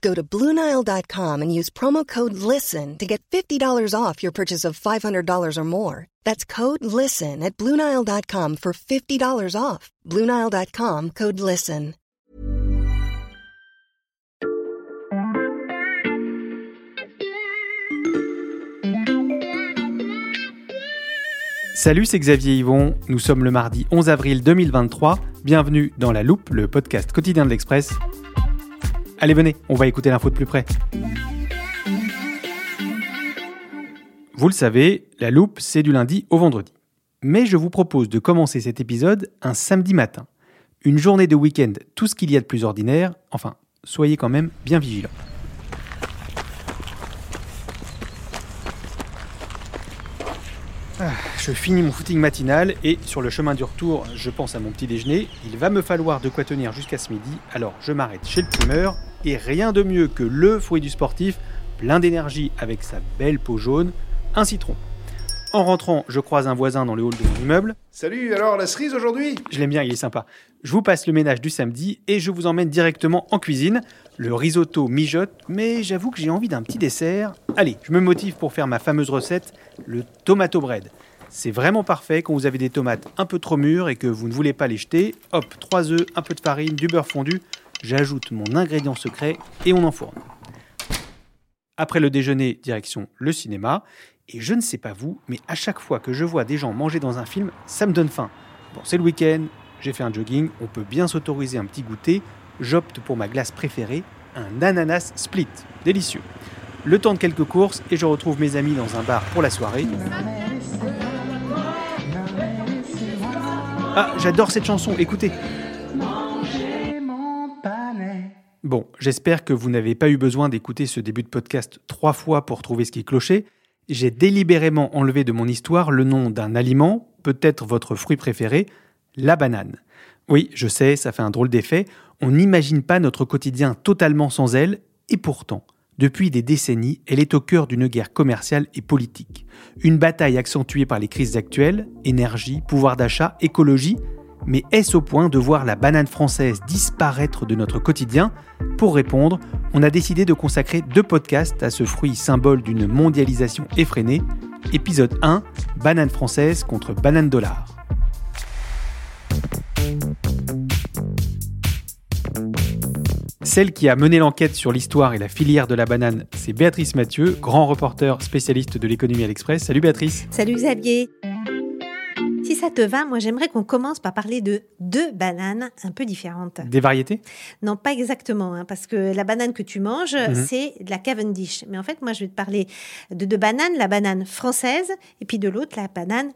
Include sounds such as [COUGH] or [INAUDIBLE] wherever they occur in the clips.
Go to BlueNile.com and use promo code LISTEN to get $50 off your purchase of $500 or more. That's code LISTEN at BlueNile.com for $50 off. BlueNile.com code LISTEN. Salut, c'est Xavier Yvon. Nous sommes le mardi 11 avril 2023. Bienvenue dans La Loupe, le podcast quotidien de l'Express. Allez, venez, on va écouter l'info de plus près. Vous le savez, La Loupe, c'est du lundi au vendredi. Mais je vous propose de commencer cet épisode un samedi matin. Une journée de week-end, tout ce qu'il y a de plus ordinaire. Enfin, soyez quand même bien vigilants. Ah, je finis mon footing matinal et sur le chemin du retour, je pense à mon petit déjeuner. Il va me falloir de quoi tenir jusqu'à ce midi, alors je m'arrête chez le primeur et rien de mieux que le fruit du sportif, plein d'énergie avec sa belle peau jaune, un citron. En rentrant, je croise un voisin dans le hall de mon immeuble. Salut, alors la cerise aujourd'hui? Je l'aime bien, il est sympa. Je vous passe le ménage du samedi et je vous emmène directement en cuisine. Le risotto mijote, mais j'avoue que j'ai envie d'un petit dessert. Allez, je me motive pour faire ma fameuse recette, le tomato bread. C'est vraiment parfait quand vous avez des tomates un peu trop mûres et que vous ne voulez pas les jeter. Hop, 3 œufs, un peu de farine, du beurre fondu. J'ajoute mon ingrédient secret et on enfourne. Après le déjeuner, direction le cinéma. Et je ne sais pas vous, mais à chaque fois que je vois des gens manger dans un film, ça me donne faim. Bon, c'est le week-end, j'ai fait un jogging, on peut bien s'autoriser un petit goûter. J'opte pour ma glace préférée, un ananas split. Délicieux. Le temps de quelques courses et je retrouve mes amis dans un bar pour la soirée. Ah, j'adore cette chanson, écoutez. Bon, j'espère que vous n'avez pas eu besoin d'écouter ce début de podcast trois fois pour trouver ce qui clochait. J'ai délibérément enlevé de mon histoire le nom d'un aliment, peut-être votre fruit préféré, la banane. Oui, je sais, ça fait un drôle d'effet, on n'imagine pas notre quotidien totalement sans elle, et pourtant, depuis des décennies, elle est au cœur d'une guerre commerciale et politique. Une bataille accentuée par les crises actuelles, énergie, pouvoir d'achat, écologie, mais est-ce au point de voir la banane française disparaître de notre quotidien Pour répondre, on a décidé de consacrer deux podcasts à ce fruit symbole d'une mondialisation effrénée. Épisode 1, banane française contre banane dollar. Celle qui a mené l'enquête sur l'histoire et la filière de la banane, c'est Béatrice Mathieu, grand reporter spécialiste de l'économie à l'Express. Salut Béatrice. Salut Xavier. Si ça te va, moi j'aimerais qu'on commence par parler de deux bananes un peu différentes. Des variétés? Non, pas exactement, hein, parce que la banane que tu manges, Mhm. c'est de la Cavendish. Mais en fait, moi je vais te parler de deux bananes, la banane française et puis de l'autre, la banane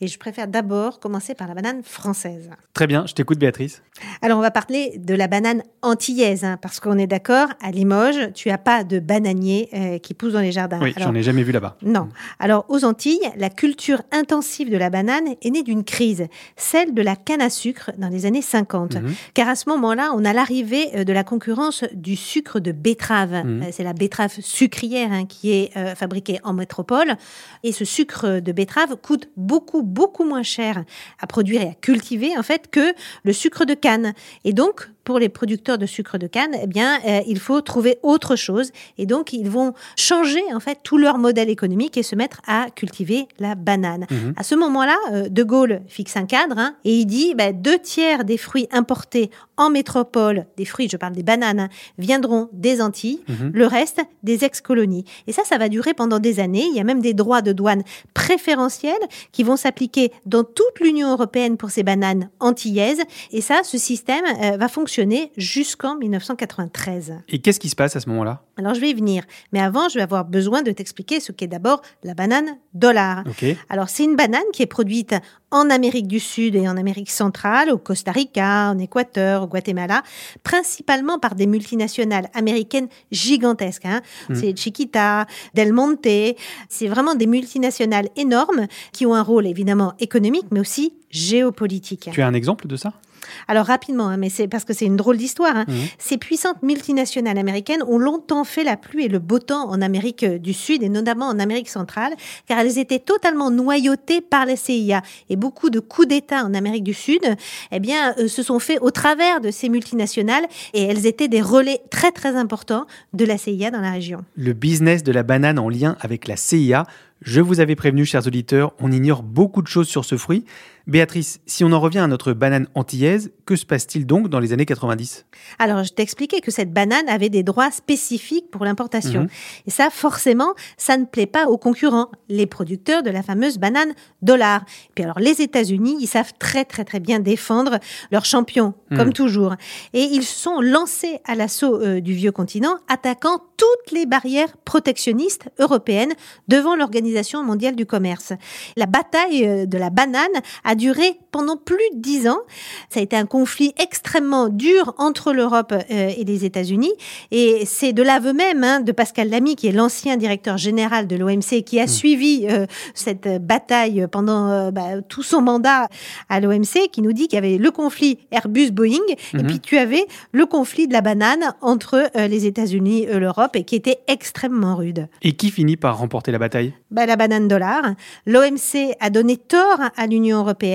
Et je préfère d'abord commencer par la banane française. Très bien, je t'écoute Béatrice. Alors on va parler de la banane antillaise, hein, parce qu'on est d'accord, à Limoges, tu as pas de bananier euh, qui pousse dans les jardins. Oui, j'en ai jamais vu là-bas. Non. Alors, aux Antilles, la culture intensive de la banane est née d'une crise, celle de la canne à sucre dans les années 50. Mhm. Car à ce moment-là, on a l'arrivée euh, de la concurrence du sucre de betterave. Mhm. Euh, C'est la betterave sucrière hein, qui est euh, fabriquée en métropole. Et ce sucre de betterave coûte beaucoup, beaucoup moins cher à produire et à cultiver, en fait, que le sucre de canne. Et donc, pour les producteurs de sucre de canne, eh bien, euh, il faut trouver autre chose. Et donc, ils vont changer, en fait, tout leur modèle économique et se mettre à cultiver la banane. Mhm. À ce moment-là, euh, De Gaulle fixe un cadre hein, et il dit bah, deux tiers des fruits importés en métropole, des fruits, je parle des bananes, hein, viendront des Antilles, Mhm. le reste des ex-colonies. Et ça, ça va durer pendant des années. Il y a même des droits de douane préférentiels qui vont s'appliquer dans toute l'Union européenne pour ces bananes antillaises. Et ça, ce système euh, va fonctionner jusqu'en 1993. Et qu'est-ce qui se passe à ce moment-là? Alors, je vais y venir. Mais avant, je vais avoir besoin de t'expliquer ce qu'est d'abord la banane dollar. Alors, c'est une banane qui est produite en Amérique du Sud et en Amérique centrale, au Costa Rica, en Équateur, au Guatemala, principalement par des multinationales américaines gigantesques. hein. C'est Chiquita, Del Monte. C'est vraiment des multinationales énormes qui ont un rôle évidemment économique, mais aussi géopolitique. Tu as un exemple de ça? Alors rapidement, hein, mais c'est parce que c'est une drôle d'histoire. hein. Mhm. Ces puissantes multinationales américaines ont longtemps fait la pluie et le beau temps en Amérique du Sud et notamment en Amérique centrale, car elles étaient totalement noyautées par la CIA. Et beaucoup de coups d'État en Amérique du Sud, eh bien, euh, se sont faits au travers de ces multinationales et elles étaient des relais très très importants de la CIA dans la région. Le business de la banane en lien avec la CIA. Je vous avais prévenu, chers auditeurs, on ignore beaucoup de choses sur ce fruit. Béatrice, si on en revient à notre banane antillaise, que se passe-t-il donc dans les années 90 Alors, je t'expliquais que cette banane avait des droits spécifiques pour l'importation. Mhm. Et ça, forcément, ça ne plaît pas aux concurrents, les producteurs de la fameuse banane dollar. Puis alors, les États-Unis, ils savent très, très, très bien défendre leurs champions, comme Mhm. toujours. Et ils se sont lancés à l'assaut euh, du vieux continent, attaquant toutes les barrières protectionnistes européennes devant l'Organisation mondiale du commerce. La bataille euh, de la banane a duré pendant plus de dix ans. Ça a été un conflit extrêmement dur entre l'Europe euh, et les États-Unis. Et c'est de l'aveu même hein, de Pascal Lamy, qui est l'ancien directeur général de l'OMC, qui a suivi euh, cette bataille pendant euh, bah, tout son mandat à l'OMC, qui nous dit qu'il y avait le conflit Airbus-Boeing, et Mhm. puis tu avais le conflit de la banane entre euh, les États-Unis et l'Europe, et qui était extrêmement rude. Et qui finit par remporter la bataille? Bah, la banane dollar. L'OMC a donné tort à l'Union européenne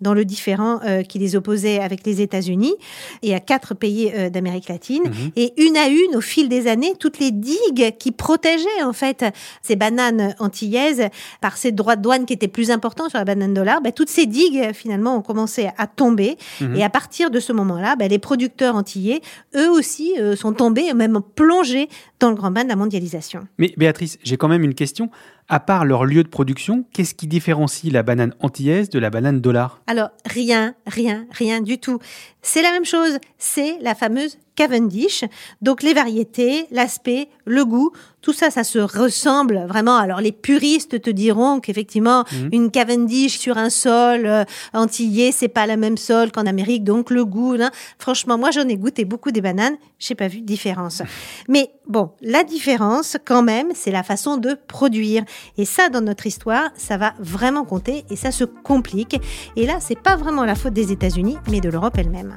dans le différend euh, qui les opposait avec les États-Unis et à quatre pays euh, d'Amérique latine. Mhm. Et une à une, au fil des années, toutes les digues qui protégeaient en fait ces bananes antillaises par ces droits de douane qui étaient plus importants sur la banane dollar, bah, toutes ces digues finalement ont commencé à tomber. Mhm. Et à partir de ce moment-là, bah, les producteurs antillais, eux aussi, euh, sont tombés, même plongés dans le grand bain de la mondialisation. Mais Béatrice, j'ai quand même une question. À part leur lieu de production, qu'est-ce qui différencie la banane antillaise de la banane dollar? Alors, rien, rien, rien du tout. C'est la même chose. C'est la fameuse Cavendish. Donc, les variétés, l'aspect, le goût, tout ça, ça se ressemble vraiment. Alors, les puristes te diront qu'effectivement, Mhm. une Cavendish sur un sol euh, antillais, c'est pas la même sol qu'en Amérique. Donc, le goût, là, franchement, moi, j'en ai goûté beaucoup des bananes. J'ai pas vu de différence. [LAUGHS] Mais bon, la différence, quand même, c'est la façon de produire. Et ça, dans notre histoire, ça va vraiment compter et ça se complique. Et là, c'est pas vraiment la faute des États-Unis, mais de l'Europe elle-même.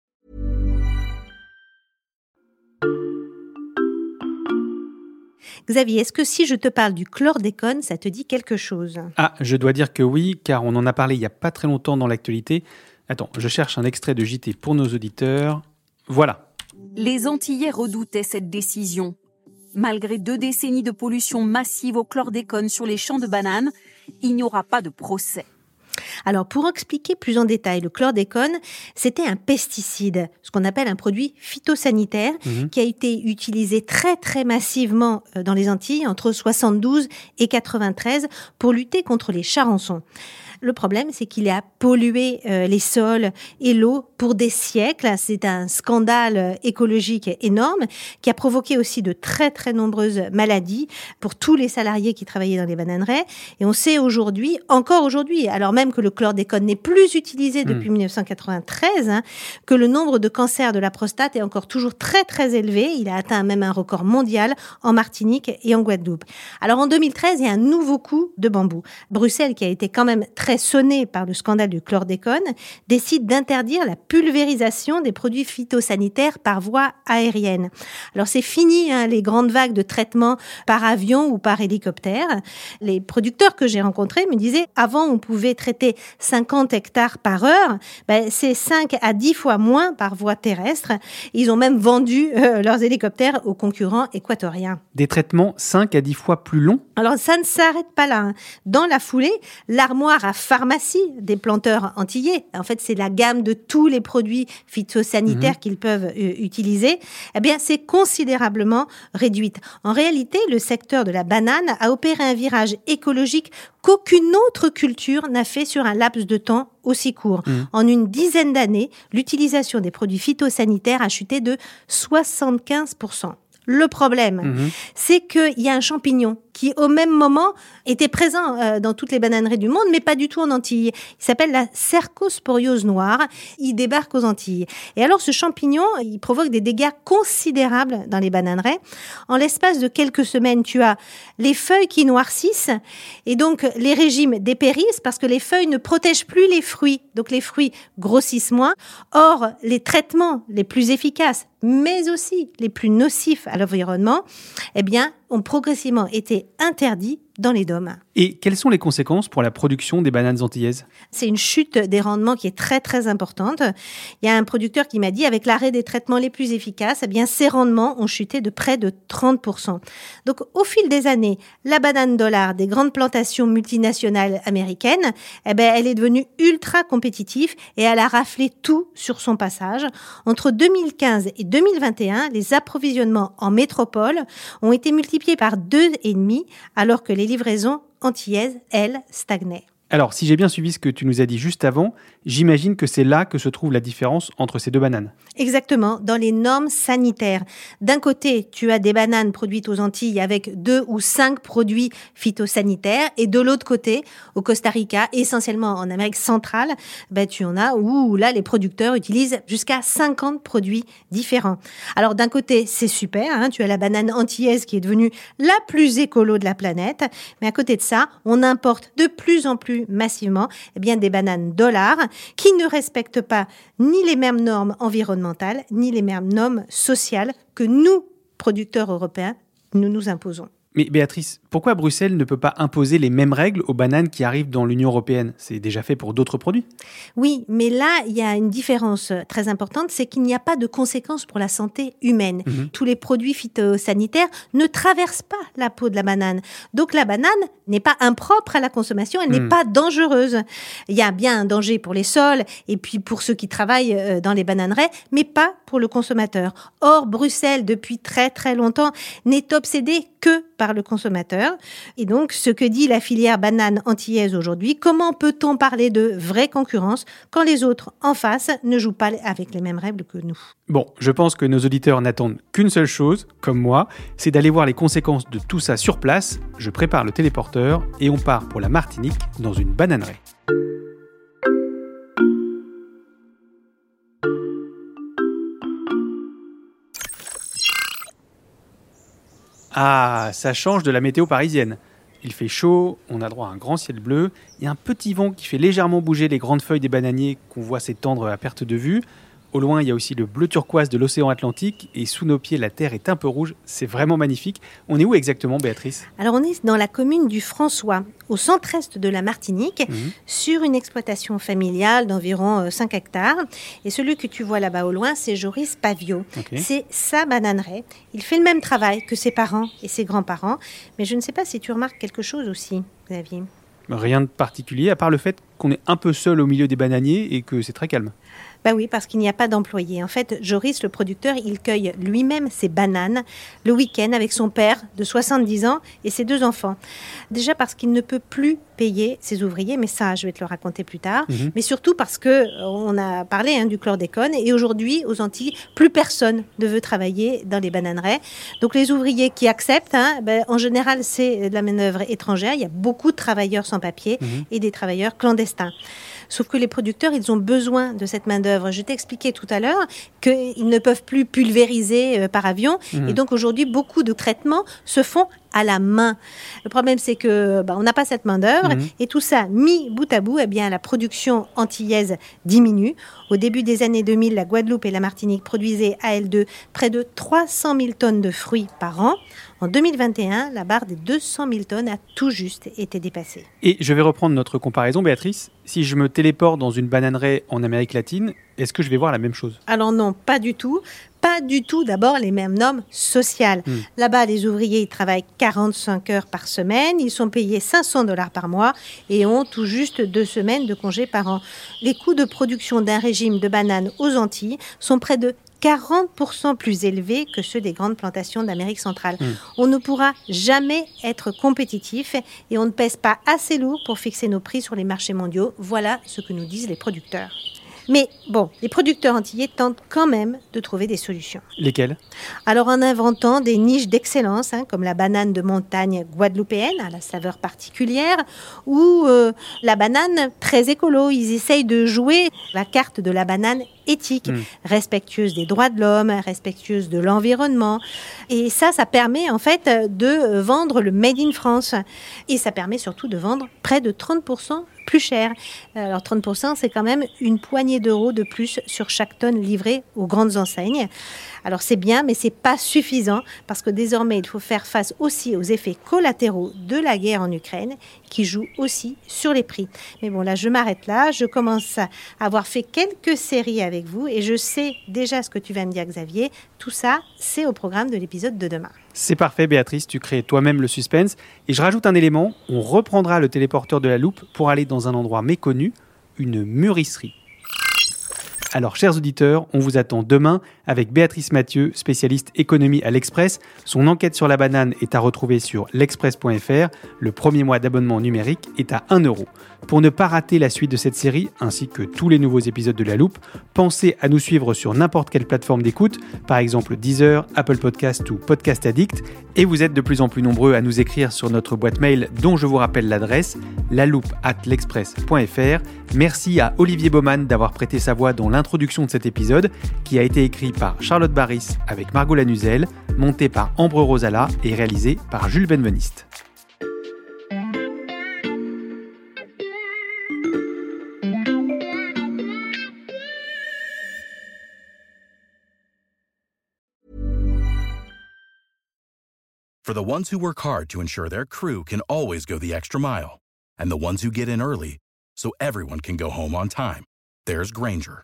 Xavier, est-ce que si je te parle du chlordécone, ça te dit quelque chose? Ah, je dois dire que oui, car on en a parlé il y a pas très longtemps dans l'actualité. Attends, je cherche un extrait de JT pour nos auditeurs. Voilà. Les Antillais redoutaient cette décision. Malgré deux décennies de pollution massive au chlordécone sur les champs de bananes, il n'y aura pas de procès. Alors, pour expliquer plus en détail, le chlordécone, c'était un pesticide, ce qu'on appelle un produit phytosanitaire, Mhm. qui a été utilisé très très massivement euh, dans les Antilles entre 72 et 93 pour lutter contre les charançons. Le problème, c'est qu'il a pollué euh, les sols et l'eau pour des siècles. C'est un scandale écologique énorme qui a provoqué aussi de très très nombreuses maladies pour tous les salariés qui travaillaient dans les bananeraies. Et on sait aujourd'hui, encore aujourd'hui, alors même que le chlordécone n'est plus utilisé depuis 1993, hein, que le nombre de cancers de la prostate est encore toujours très très élevé. Il a atteint même un record mondial en Martinique et en Guadeloupe. Alors en 2013, il y a un nouveau coup de bambou. Bruxelles, qui a été quand même très sonnée par le scandale du chlordécone, décide d'interdire la pulvérisation des produits phytosanitaires par voie aérienne. Alors c'est fini hein, les grandes vagues de traitement par avion ou par hélicoptère. Les producteurs que j'ai rencontrés me disaient avant on pouvait traiter 50 hectares par heure, ben, c'est 5 à 10 fois moins par voie terrestre. Ils ont même vendu euh, leurs hélicoptères aux concurrents équatoriens. Des traitements 5 à 10 fois plus longs? Alors ça ne s'arrête pas là. hein. Dans la foulée, l'armoire à pharmacie des planteurs antillais, en fait c'est la gamme de tous les produits phytosanitaires qu'ils peuvent euh, utiliser, eh bien c'est considérablement réduite. En réalité, le secteur de la banane a opéré un virage écologique qu'aucune autre culture n'a fait sur un laps de temps aussi court. En une dizaine d'années, l'utilisation des produits phytosanitaires a chuté de 75%. Le problème, c'est qu'il y a un champignon qui, au même moment, était présent euh, dans toutes les bananeries du monde, mais pas du tout en Antilles. Il s'appelle la cercosporiose noire. Il débarque aux Antilles. Et alors, ce champignon, il provoque des dégâts considérables dans les bananeraies. En l'espace de quelques semaines, tu as les feuilles qui noircissent et donc les régimes dépérissent parce que les feuilles ne protègent plus les fruits. Donc, les fruits grossissent moins. Or, les traitements les plus efficaces, mais aussi les plus nocifs à l'environnement, eh bien, ont progressivement été interdits dans les dômes. Et quelles sont les conséquences pour la production des bananes antillaises? C'est une chute des rendements qui est très très importante. Il y a un producteur qui m'a dit avec l'arrêt des traitements les plus efficaces, eh bien ces rendements ont chuté de près de 30%. Donc au fil des années, la banane dollar des grandes plantations multinationales américaines, eh ben elle est devenue ultra compétitive et elle a raflé tout sur son passage. Entre 2015 et 2021, les approvisionnements en métropole ont été multipliés par deux et demi alors que les livraisons antillaises, elles, stagnaient. Alors, si j'ai bien suivi ce que tu nous as dit juste avant, j'imagine que c'est là que se trouve la différence entre ces deux bananes. Exactement, dans les normes sanitaires. D'un côté, tu as des bananes produites aux Antilles avec deux ou cinq produits phytosanitaires, et de l'autre côté, au Costa Rica, essentiellement en Amérique centrale, ben, tu en as où là, les producteurs utilisent jusqu'à 50 produits différents. Alors d'un côté, c'est super, hein, tu as la banane antillaise qui est devenue la plus écolo de la planète, mais à côté de ça, on importe de plus en plus massivement eh bien, des bananes dollars qui ne respectent pas ni les mêmes normes environnementales, ni les mêmes normes sociales que nous, producteurs européens, nous nous imposons. Mais Béatrice, pourquoi Bruxelles ne peut pas imposer les mêmes règles aux bananes qui arrivent dans l'Union européenne? C'est déjà fait pour d'autres produits. Oui, mais là, il y a une différence très importante, c'est qu'il n'y a pas de conséquences pour la santé humaine. Tous les produits phytosanitaires ne traversent pas la peau de la banane. Donc la banane n'est pas impropre à la consommation, elle n'est pas dangereuse. Il y a bien un danger pour les sols et puis pour ceux qui travaillent euh, dans les bananeraies, mais pas pour le consommateur. Or, Bruxelles, depuis très très longtemps, n'est obsédée que par le consommateur. Et donc, ce que dit la filière banane antillaise aujourd'hui, comment peut-on parler de vraie concurrence quand les autres en face ne jouent pas avec les mêmes règles que nous? Bon, je pense que nos auditeurs n'attendent qu'une seule chose, comme moi, c'est d'aller voir les conséquences de tout ça sur place. Je prépare le téléporteur et on part pour la Martinique dans une bananeraie. Ah, ça change de la météo parisienne. Il fait chaud, on a droit à un grand ciel bleu, a un petit vent qui fait légèrement bouger les grandes feuilles des bananiers qu'on voit s'étendre à perte de vue. Au loin, il y a aussi le bleu turquoise de l'océan Atlantique et sous nos pieds, la terre est un peu rouge. C'est vraiment magnifique. On est où exactement, Béatrice? Alors, on est dans la commune du François, au centre-est de la Martinique, sur une exploitation familiale d'environ euh, 5 hectares. Et celui que tu vois là-bas au loin, c'est Joris Pavio. C'est sa bananeraie. Il fait le même travail que ses parents et ses grands-parents. Mais je ne sais pas si tu remarques quelque chose aussi, Xavier. Rien de particulier, à part le fait qu'on est un peu seul au milieu des bananiers et que c'est très calme. Bah oui, parce qu'il n'y a pas d'employé. En fait, Joris, le producteur, il cueille lui-même ses bananes le week-end avec son père de 70 ans et ses deux enfants. Déjà parce qu'il ne peut plus payer ses ouvriers, mais ça, je vais te le raconter plus tard. Mhm. Mais surtout parce que euh, on a parlé hein, du chlordécone et aujourd'hui, aux Antilles, plus personne ne veut travailler dans les bananeraies. Donc les ouvriers qui acceptent, hein, ben, en général, c'est de la manœuvre étrangère. Il y a beaucoup de travailleurs sans papier Mhm. et des travailleurs clandestins. Sauf que les producteurs, ils ont besoin de cette main-d'œuvre. Je t'ai expliqué tout à l'heure qu'ils ne peuvent plus pulvériser euh, par avion. Mhm. Et donc aujourd'hui, beaucoup de traitements se font à la main. Le problème, c'est que bah, on n'a pas cette main-d'œuvre. Mhm. Et tout ça, mis bout à bout, eh bien, la production antillaise diminue. Au début des années 2000, la Guadeloupe et la Martinique produisaient à elles deux près de 300 000 tonnes de fruits par an. En 2021, la barre des 200 000 tonnes a tout juste été dépassée. Et je vais reprendre notre comparaison, Béatrice. Si je me téléporte dans une bananeraie en Amérique latine, est-ce que je vais voir la même chose? Alors non, pas du tout. Pas du tout d'abord les mêmes normes sociales. Hmm. Là-bas, les ouvriers ils travaillent 45 heures par semaine, ils sont payés 500 dollars par mois et ont tout juste deux semaines de congés par an. Les coûts de production d'un régime de bananes aux Antilles sont près de 40% plus élevés que ceux des grandes plantations d'Amérique centrale. Hmm. On ne pourra jamais être compétitif et on ne pèse pas assez lourd pour fixer nos prix sur les marchés mondiaux. Voilà ce que nous disent les producteurs. Mais bon, les producteurs antillais tentent quand même de trouver des solutions. Lesquels Alors en inventant des niches d'excellence, hein, comme la banane de montagne guadeloupéenne, à la saveur particulière, ou euh, la banane très écolo. Ils essayent de jouer la carte de la banane éthique, Mm. respectueuse des droits de l'homme, respectueuse de l'environnement. Et ça, ça permet en fait de vendre le Made in France. Et ça permet surtout de vendre près de 30% plus cher. Alors 30%, c'est quand même une poignée d'euros de plus sur chaque tonne livrée aux grandes enseignes. Alors c'est bien, mais c'est pas suffisant parce que désormais il faut faire face aussi aux effets collatéraux de la guerre en Ukraine qui jouent aussi sur les prix. Mais bon, là je m'arrête là. Je commence à avoir fait quelques séries avec vous et je sais déjà ce que tu vas me dire, Xavier. Tout ça, c'est au programme de l'épisode de demain. C'est parfait, Béatrice, tu crées toi-même le suspense. Et je rajoute un élément, on reprendra le téléporteur de la loupe pour aller dans un endroit méconnu, une mûrisserie. Alors, chers auditeurs, on vous attend demain avec Béatrice Mathieu, spécialiste économie à l'Express. Son enquête sur la banane est à retrouver sur l'express.fr. Le premier mois d'abonnement numérique est à 1 euro. Pour ne pas rater la suite de cette série, ainsi que tous les nouveaux épisodes de La Loupe, pensez à nous suivre sur n'importe quelle plateforme d'écoute, par exemple Deezer, Apple Podcast ou Podcast Addict. Et vous êtes de plus en plus nombreux à nous écrire sur notre boîte mail dont je vous rappelle l'adresse, laloupe at l'express.fr. Merci à Olivier Baumann d'avoir prêté sa voix dans l'introduction de cet épisode, qui a été écrit par Charlotte Barris avec Margot Lanuzel, monté par Ambre Rosala et réalisé par Jules Benveniste. For the ones who work hard to ensure their crew can always go the extra mile, and the ones who get in early so everyone can go home on time, there's Granger,